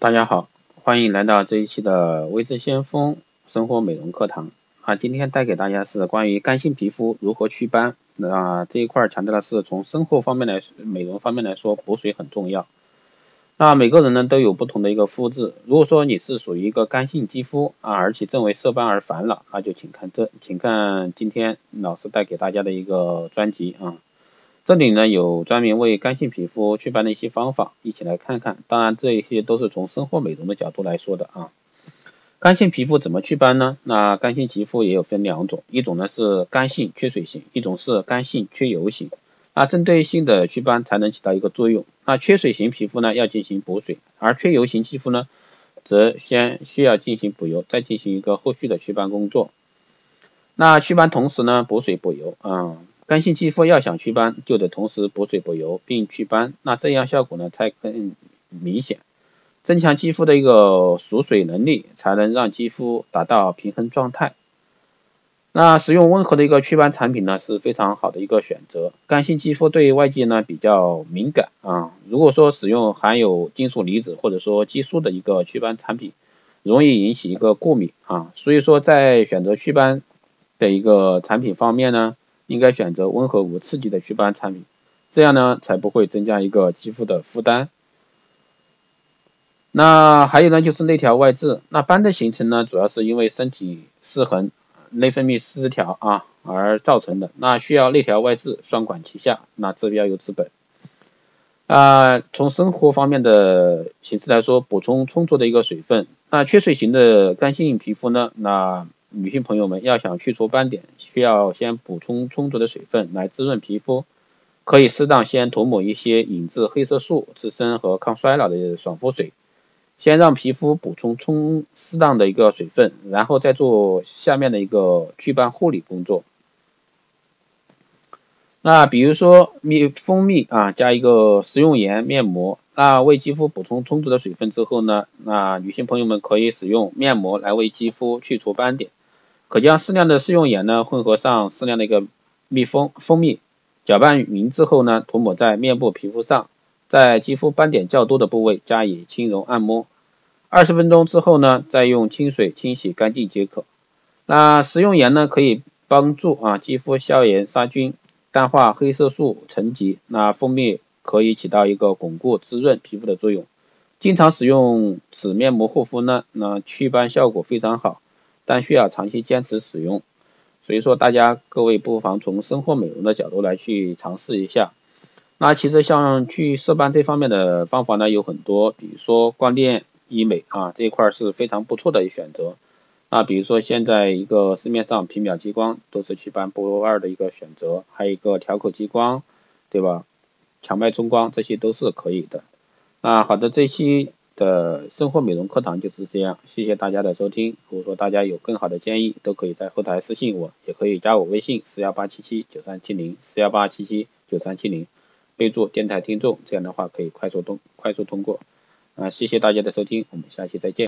大家好，欢迎来到这一期的微知先锋生活美容课堂啊。今天带给大家是关于干性皮肤如何祛斑那这一块强调的是从生活方面来美容方面来说，补水很重要。那每个人呢都有不同的一个肤质，如果说你是属于一个干性肌肤啊，而且正为色斑而烦恼，那就请看这，请看今天老师带给大家的一个专辑啊。这里呢有专门为干性皮肤祛斑的一些方法，一起来看看。当然这一些都是从生活美容的角度来说的啊。干性皮肤怎么祛斑呢？那干性皮肤也有分两种，一种呢是干性缺水型，一种是干性缺油型。那针对性的祛斑才能起到一个作用。那缺水型皮肤呢要进行补水，而缺油型肌肤呢则先需要进行补油，再进行一个后续的祛斑工作。那祛斑同时呢补水补油啊。干性肌肤要想祛斑，就得同时补水补油并祛斑，那这样效果呢才更明显。增强肌肤的一个锁水能力，才能让肌肤达到平衡状态。那使用温和的一个祛斑产品呢是非常好的一个选择。干性肌肤对外界呢比较敏感啊，如果说使用含有金属离子或者说激素的一个祛斑产品，容易引起一个过敏啊，所以说在选择祛斑的一个产品方面呢。应该选择温和无刺激的祛斑产品，这样呢才不会增加一个肌肤的负担。那还有呢就是内调外治，那斑的形成呢主要是因为身体失衡、内分泌失调啊而造成的，那需要内调外治，双管齐下，那治标又治本。啊，从生活方面的形式来说，补充充足的一个水分。那缺水型的干性皮肤呢，那女性朋友们要想去除斑点，需要先补充充足的水分来滋润皮肤。可以适当先涂抹一些引致黑色素滋生和抗衰老的爽肤水，先让皮肤补充充适当的一个水分，然后再做下面的一个祛斑护理工作。那比如说蜜蜂蜜啊，加一个食用盐面膜。那为肌肤补充充足的水分之后呢，那女性朋友们可以使用面膜来为肌肤去除斑点。可将适量的食用盐呢混合上适量的一个蜜蜂蜂蜜，搅拌匀之后呢，涂抹在面部皮肤上，在肌肤斑点较多的部位加以轻柔按摩。二十分钟之后呢，再用清水清洗干净即可。那食用盐呢，可以帮助啊肌肤消炎杀菌，淡化黑色素沉积。那蜂蜜可以起到一个巩固滋润皮肤的作用。经常使用此面膜护肤呢，那祛斑效果非常好。但需要长期坚持使用，所以说大家各位不妨从生活美容的角度来去尝试一下。那其实像去色斑这方面的方法呢有很多，比如说光电医美啊这一块是非常不错的一选择。那比如说现在一个市面上皮秒激光都是祛斑不二的一个选择，还有一个调口激光，对吧？强脉冲光这些都是可以的。那好的，这期。的生活美容课堂就是这样，谢谢大家的收听。如果说大家有更好的建议，都可以在后台私信我，也可以加我微信四幺八七七九三七零四幺八七七九三七零，备注电台听众，这样的话可以快速通快速通过。啊，谢谢大家的收听，我们下期再见。